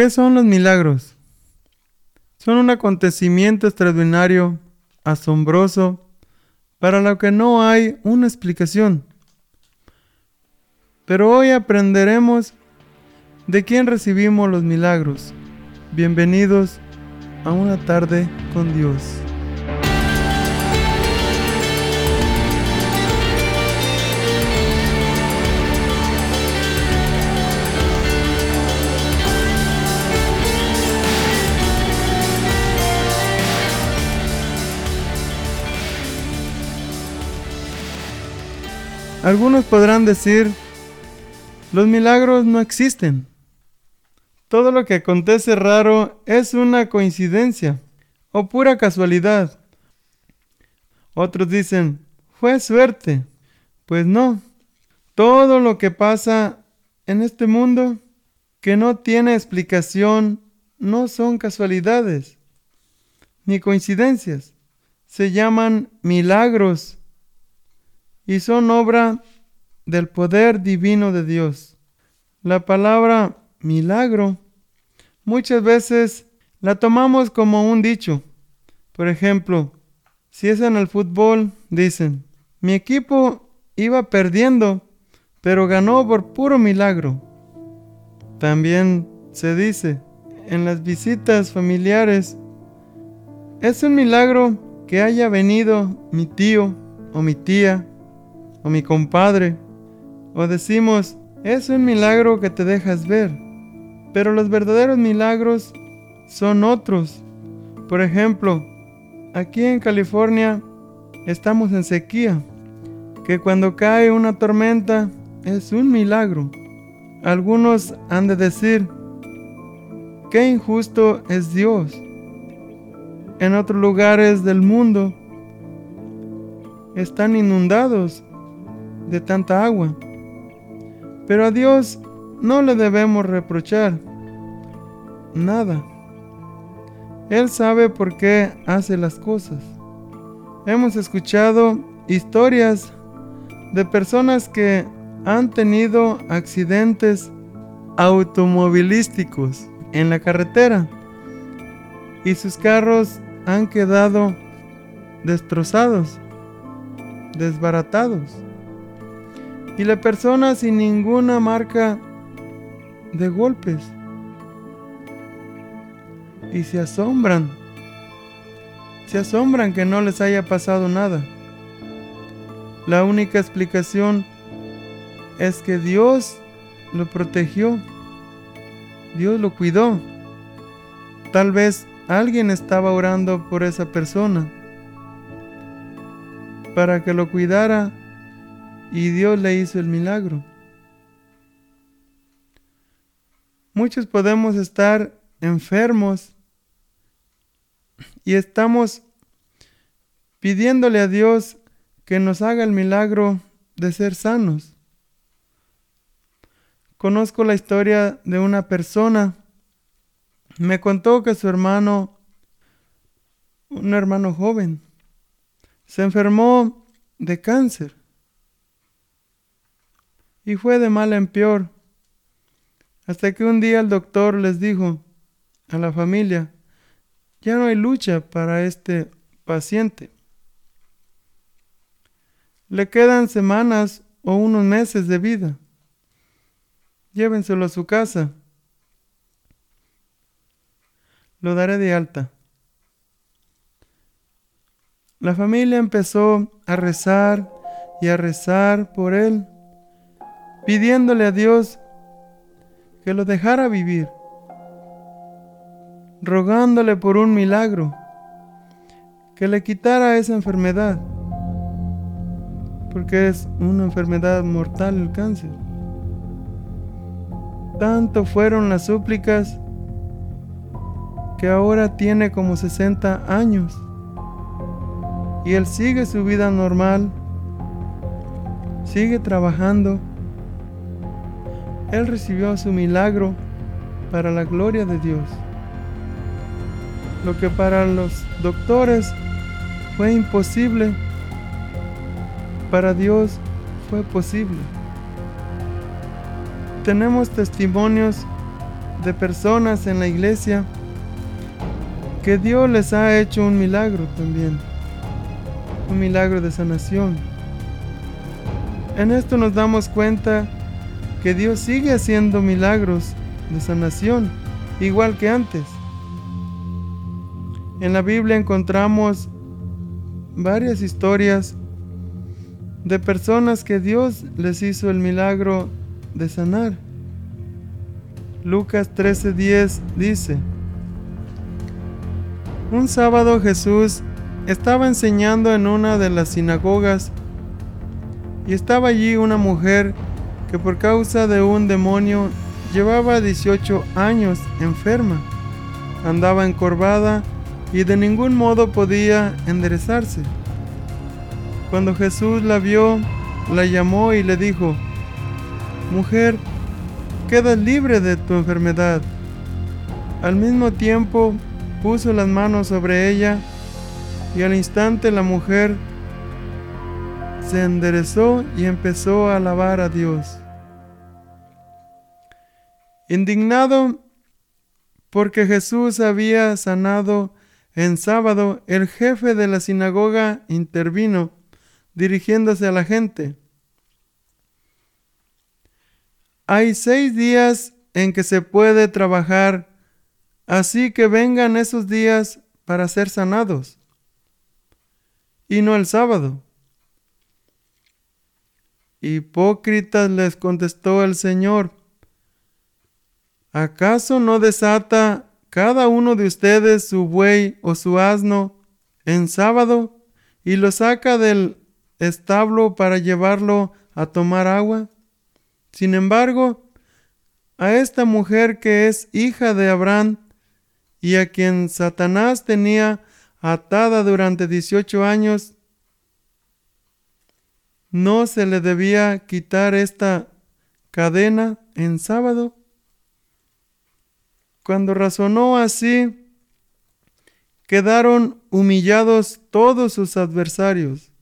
¿Qué son los milagros? Son un acontecimiento extraordinario, asombroso, para lo que no hay una explicación. Pero hoy aprenderemos de quién recibimos los milagros. Bienvenidos a una tarde con Dios. Algunos podrán decir, los milagros no existen. Todo lo que acontece raro es una coincidencia o pura casualidad. Otros dicen, fue suerte. Pues no, todo lo que pasa en este mundo que no tiene explicación no son casualidades ni coincidencias. Se llaman milagros y son obra del poder divino de Dios. La palabra milagro muchas veces la tomamos como un dicho. Por ejemplo, si es en el fútbol, dicen, mi equipo iba perdiendo, pero ganó por puro milagro. También se dice, en las visitas familiares, es un milagro que haya venido mi tío o mi tía o mi compadre. O decimos, es un milagro que te dejas ver. Pero los verdaderos milagros son otros. Por ejemplo, aquí en California estamos en sequía, que cuando cae una tormenta es un milagro. Algunos han de decir, qué injusto es Dios. En otros lugares del mundo están inundados de tanta agua. Pero a Dios no le debemos reprochar nada. Él sabe por qué hace las cosas. Hemos escuchado historias de personas que han tenido accidentes automovilísticos en la carretera y sus carros han quedado destrozados, desbaratados. Y la persona sin ninguna marca de golpes. Y se asombran. Se asombran que no les haya pasado nada. La única explicación es que Dios lo protegió. Dios lo cuidó. Tal vez alguien estaba orando por esa persona para que lo cuidara y Dios le hizo el milagro. Muchos podemos estar enfermos y estamos pidiéndole a Dios que nos haga el milagro de ser sanos. Conozco la historia de una persona. Me contó que su hermano, un hermano joven, se enfermó de cáncer y fue de mal en peor, hasta que un día el doctor les dijo a la familia, ya no hay lucha para este paciente. Le quedan semanas o unos meses de vida. Llévenselo a su casa. Lo daré de alta. La familia empezó a rezar y a rezar por él pidiéndole a Dios que lo dejara vivir, rogándole por un milagro, que le quitara esa enfermedad, porque es una enfermedad mortal el cáncer. Tanto fueron las súplicas que ahora tiene como 60 años y él sigue su vida normal, sigue trabajando él recibió su milagro para la gloria de Dios. Lo que para los doctores fue imposible, para Dios fue posible. Tenemos testimonios de personas en la iglesia que Dios les ha hecho un milagro también, un milagro de sanación. En esto nos damos cuenta que Dios sigue haciendo milagros de sanación, igual que antes. En la Biblia encontramos varias historias de personas que Dios les hizo el milagro de sanar. Lucas 13:10 dice, un sábado Jesús estaba enseñando en una de las sinagogas y estaba allí una mujer que por causa de un demonio llevaba 18 años enferma, andaba encorvada y de ningún modo podía enderezarse. Cuando Jesús la vio, la llamó y le dijo, Mujer, quedas libre de tu enfermedad. Al mismo tiempo puso las manos sobre ella y al instante la mujer se enderezó y empezó a alabar a Dios. Indignado porque Jesús había sanado en sábado, el jefe de la sinagoga intervino, dirigiéndose a la gente. Hay seis días en que se puede trabajar, así que vengan esos días para ser sanados, y no el sábado. Hipócritas les contestó el Señor, ¿acaso no desata cada uno de ustedes su buey o su asno en sábado y lo saca del establo para llevarlo a tomar agua? Sin embargo, a esta mujer que es hija de Abraham y a quien Satanás tenía atada durante 18 años, ¿no se le debía quitar esta cadena en sábado? Cuando razonó así, quedaron humillados todos sus adversarios.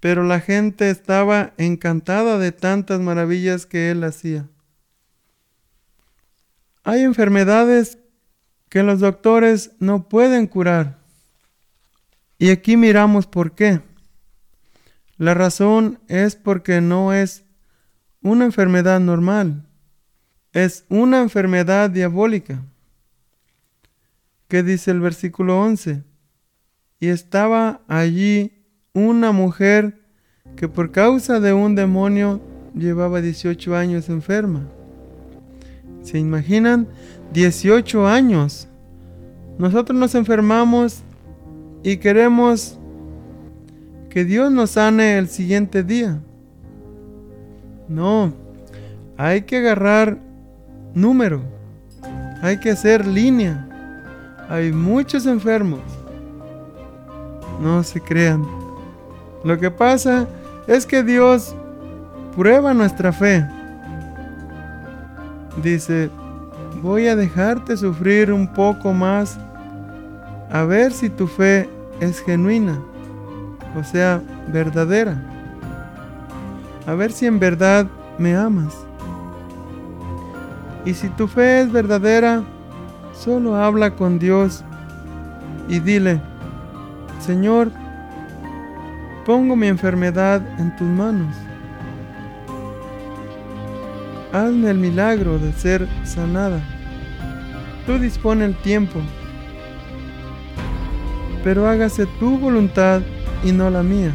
Pero la gente estaba encantada de tantas maravillas que él hacía. Hay enfermedades que los doctores no pueden curar. Y aquí miramos por qué. La razón es porque no es una enfermedad normal es una enfermedad diabólica. ¿Qué dice el versículo 11? Y estaba allí una mujer que por causa de un demonio llevaba 18 años enferma. ¿Se imaginan? 18 años. Nosotros nos enfermamos y queremos que Dios nos sane el siguiente día. No, hay que agarrar número. Hay que hacer línea. Hay muchos enfermos. No se crean. Lo que pasa es que Dios prueba nuestra fe. Dice, voy a dejarte sufrir un poco más a ver si tu fe es genuina, o sea, verdadera. A ver si en verdad me amas. Y si tu fe es verdadera, solo habla con Dios y dile, Señor, pongo mi enfermedad en tus manos. Hazme el milagro de ser sanada. Tú dispone el tiempo, pero hágase tu voluntad y no la mía.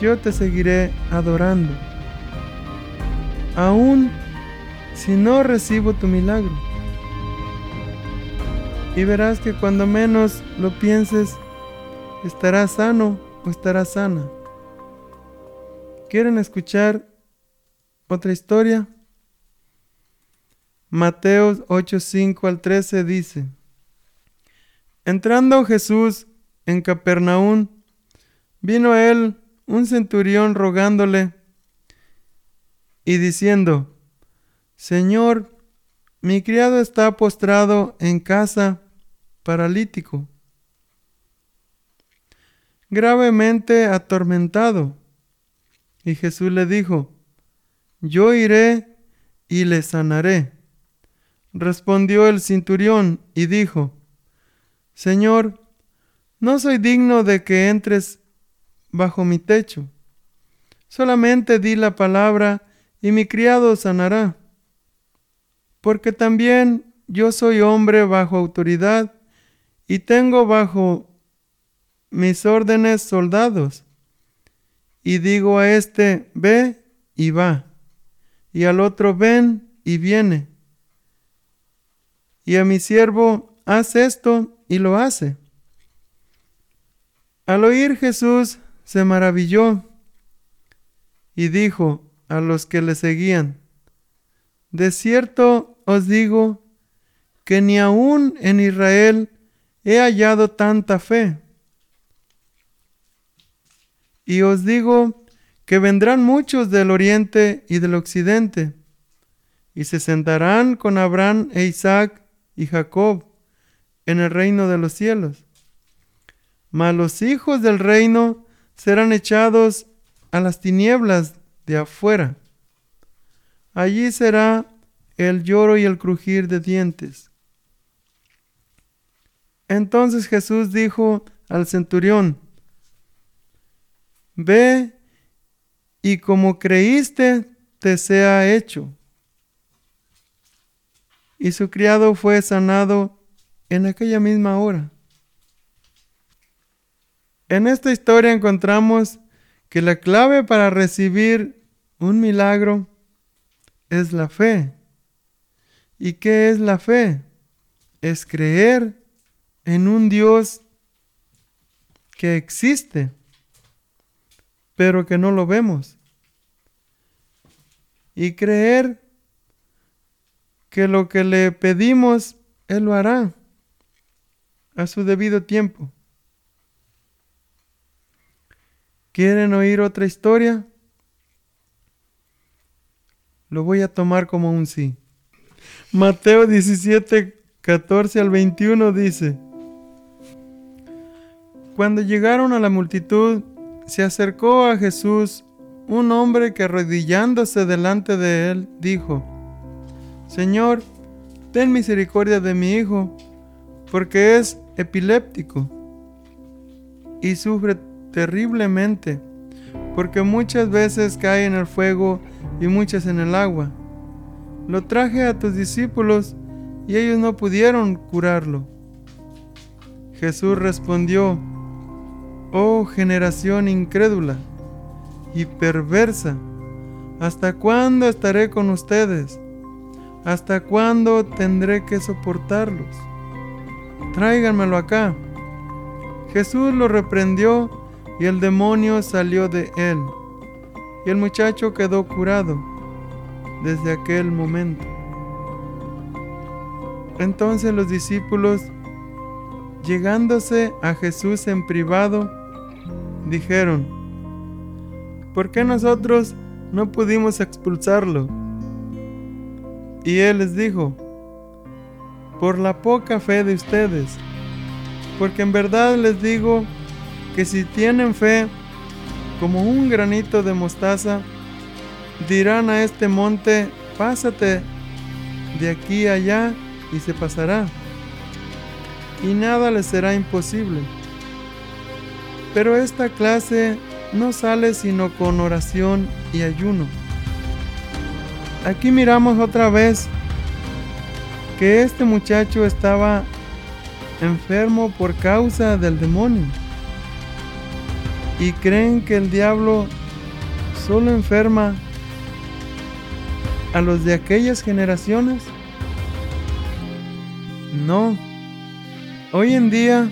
Yo te seguiré adorando. Aún si no recibo tu milagro. Y verás que cuando menos lo pienses, estarás sano o estarás sana. ¿Quieren escuchar otra historia? Mateos 8, 5 al 13 dice, Entrando Jesús en Capernaum, vino a él un centurión rogándole y diciendo, Señor, mi criado está postrado en casa, paralítico, gravemente atormentado. Y Jesús le dijo, yo iré y le sanaré. Respondió el cinturión y dijo, Señor, no soy digno de que entres bajo mi techo. Solamente di la palabra y mi criado sanará. Porque también yo soy hombre bajo autoridad y tengo bajo mis órdenes soldados. Y digo a este, ve y va, y al otro, ven y viene. Y a mi siervo, haz esto y lo hace. Al oír Jesús se maravilló y dijo a los que le seguían, De cierto os digo que ni aun en Israel he hallado tanta fe. Y os digo que vendrán muchos del oriente y del occidente, y se sentarán con Abraham e Isaac y Jacob en el reino de los cielos. Mas los hijos del reino serán echados a las tinieblas de afuera. Allí será el lloro y el crujir de dientes. Entonces Jesús dijo al centurión, Ve y como creíste, te sea hecho. Y su criado fue sanado en aquella misma hora. En esta historia encontramos que la clave para recibir un milagro es la fe. ¿Y qué es la fe? Es creer en un Dios que existe, pero que no lo vemos. Y creer que lo que le pedimos, Él lo hará a su debido tiempo. ¿Quieren oír otra historia? Lo voy a tomar como un sí. Mateo 17, 14 al 21 dice, cuando llegaron a la multitud, se acercó a Jesús un hombre que arrodillándose delante de él, dijo, Señor, ten misericordia de mi hijo, porque es epiléptico y sufre terriblemente, porque muchas veces cae en el fuego y muchas en el agua. Lo traje a tus discípulos y ellos no pudieron curarlo. Jesús respondió, Oh generación incrédula y perversa, ¿hasta cuándo estaré con ustedes? ¿Hasta cuándo tendré que soportarlos? Tráiganmelo acá. Jesús lo reprendió y el demonio salió de él. Y el muchacho quedó curado desde aquel momento. Entonces los discípulos, llegándose a Jesús en privado, dijeron, ¿por qué nosotros no pudimos expulsarlo? Y él les dijo, por la poca fe de ustedes, porque en verdad les digo que si tienen fe como un granito de mostaza, dirán a este monte, pásate de aquí allá y se pasará, y nada les será imposible. Pero esta clase no sale sino con oración y ayuno. Aquí miramos otra vez que este muchacho estaba enfermo por causa del demonio. Y creen que el diablo solo enferma a los de aquellas generaciones. No. Hoy en día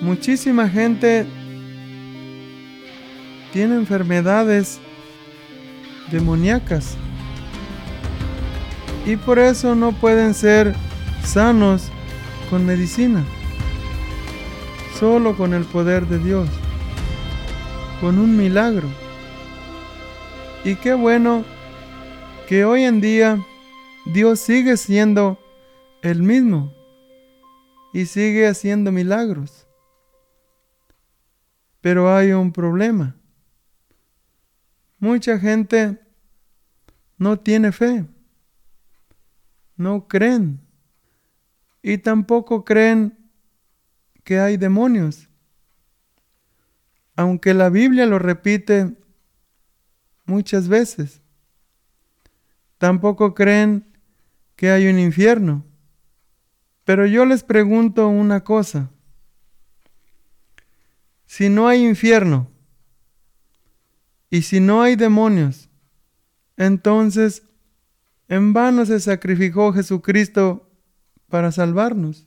Muchísima gente tiene enfermedades demoníacas y por eso no pueden ser sanos con medicina, solo con el poder de Dios, con un milagro. Y qué bueno que hoy en día Dios sigue siendo el mismo y sigue haciendo milagros. Pero hay un problema. Mucha gente no tiene fe. no creen y tampoco creen que hay demonios. Aunque la Biblia lo repite muchas veces, tampoco creen que hay un infierno. Pero yo les pregunto una cosa. Si no hay infierno y si no hay demonios, entonces en vano se sacrificó Jesucristo para salvarnos.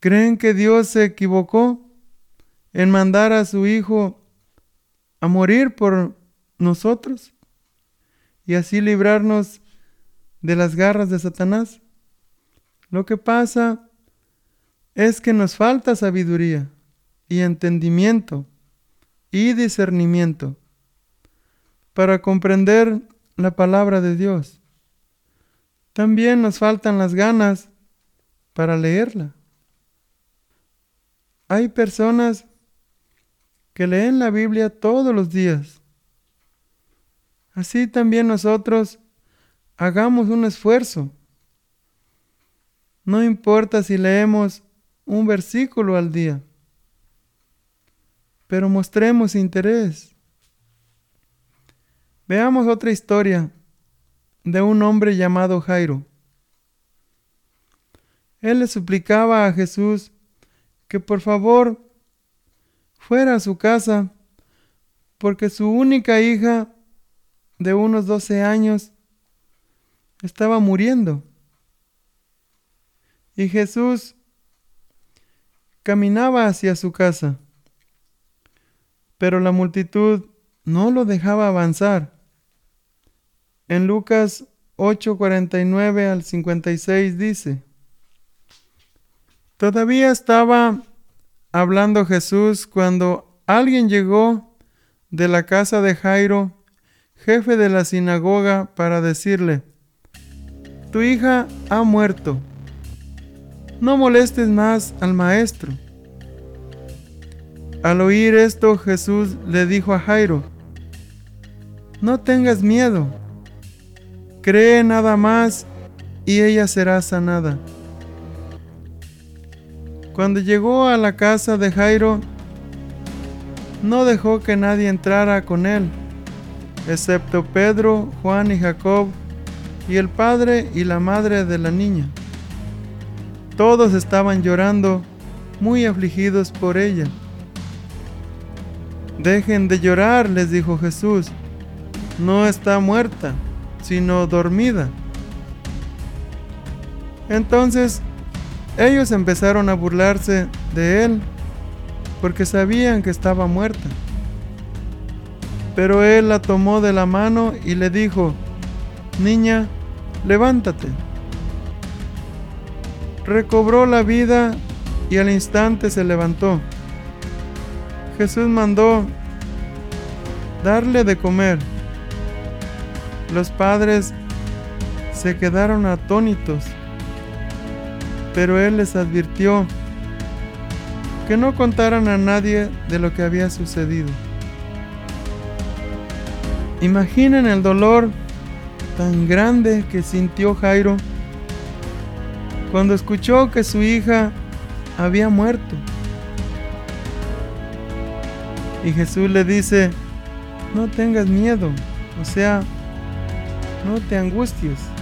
¿Creen que Dios se equivocó en mandar a su Hijo a morir por nosotros y así librarnos de las garras de Satanás? Lo que pasa es que nos falta sabiduría y entendimiento y discernimiento para comprender la palabra de Dios. También nos faltan las ganas para leerla. Hay personas que leen la Biblia todos los días. Así también nosotros hagamos un esfuerzo. No importa si leemos un versículo al día, pero mostremos interés. Veamos otra historia de un hombre llamado Jairo. Él le suplicaba a Jesús que por favor fuera a su casa, porque su única hija de unos 12 años estaba muriendo. Y Jesús caminaba hacia su casa, pero la multitud no lo dejaba avanzar. En Lucas 8:49 al 56 dice, Todavía estaba hablando Jesús cuando alguien llegó de la casa de Jairo, jefe de la sinagoga, para decirle, Tu hija ha muerto, no molestes más al maestro. Al oír esto Jesús le dijo a Jairo, No tengas miedo, cree nada más y ella será sanada. Cuando llegó a la casa de Jairo, no dejó que nadie entrara con él, excepto Pedro, Juan y Jacob, y el padre y la madre de la niña. Todos estaban llorando, muy afligidos por ella. Dejen de llorar, les dijo Jesús, no está muerta, sino dormida. Entonces ellos empezaron a burlarse de él porque sabían que estaba muerta. Pero él la tomó de la mano y le dijo, Niña, levántate. Recobró la vida y al instante se levantó. Jesús mandó darle de comer. Los padres se quedaron atónitos pero él les advirtió que no contaran a nadie de lo que había sucedido. Imaginen el dolor tan grande que sintió Jairo cuando escuchó que su hija había muerto. Y Jesús le dice, no tengas miedo, o sea, no te angusties.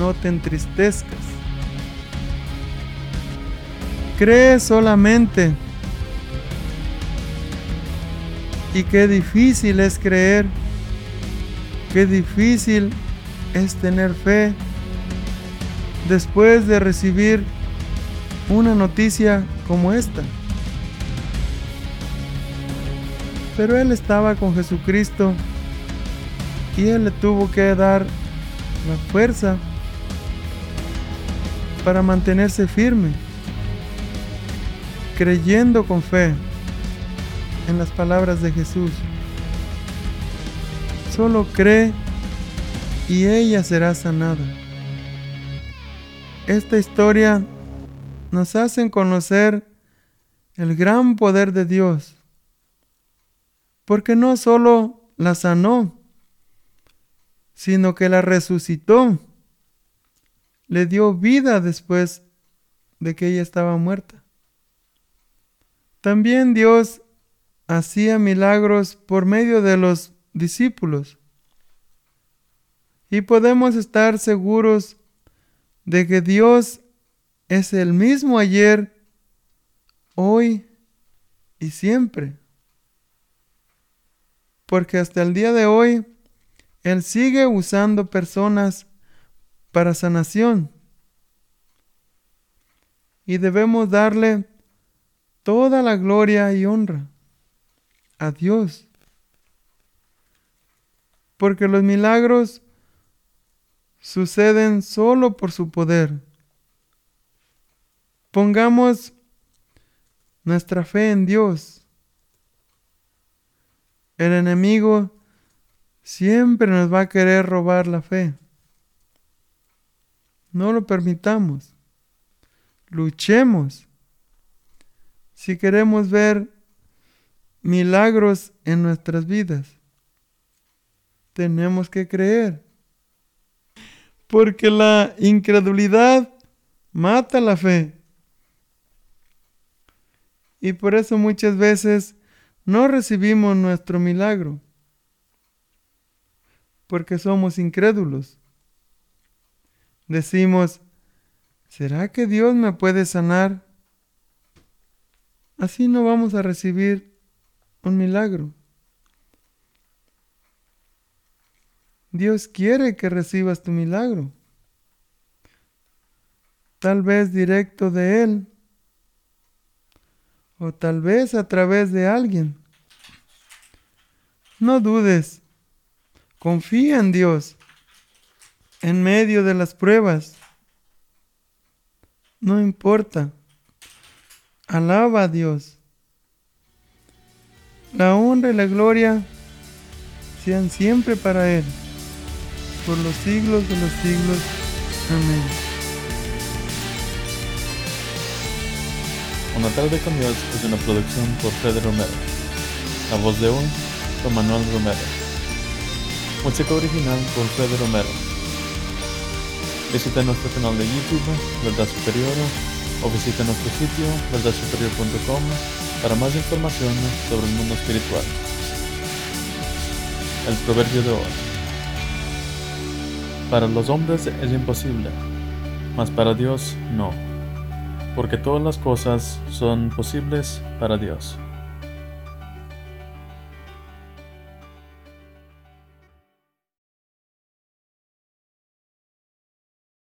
no te entristezcas. Cree solamente. Y qué difícil es creer. Qué difícil es tener fe después de recibir una noticia como esta. Pero él estaba con Jesucristo y él le tuvo que dar la fuerza para mantenerse firme, creyendo con fe en las palabras de Jesús. Solo cree y ella será sanada. Esta historia nos hace conocer el gran poder de Dios, porque no solo la sanó, sino que la resucitó. Le dio vida después de que ella estaba muerta. También Dios hacía milagros por medio de los discípulos. Y podemos estar seguros de que Dios es el mismo ayer, hoy y siempre. Porque hasta el día de hoy, Él sigue usando personas para sanación. Y debemos darle toda la gloria y honra a Dios. Porque los milagros suceden solo por su poder. Pongamos nuestra fe en Dios. El enemigo siempre nos va a querer robar la fe. No lo permitamos. Luchemos. Si queremos ver milagros en nuestras vidas, tenemos que creer. Porque la incredulidad mata la fe. Y por eso muchas veces no recibimos nuestro milagro. Porque somos incrédulos. Decimos, ¿será que Dios me puede sanar? Así no vamos a recibir un milagro. Dios quiere que recibas tu milagro. Tal vez directo de Él. O tal vez a través de alguien. No dudes. Confía en Dios. En medio de las pruebas. No importa. Alaba a Dios. La honra y la gloria sean siempre para Él por los siglos de los siglos. Amén. Una tarde con Dios es una producción por Fred Romero. La voz de hoy por Manuel Romero. Música original por Fred Romero. Visita nuestro canal de YouTube, Verdad Superior, o visita nuestro sitio, verdadsuperior.com, para más información sobre el mundo espiritual. El proverbio de hoy. Para los hombres es imposible, mas para Dios no, porque todas las cosas son posibles para Dios.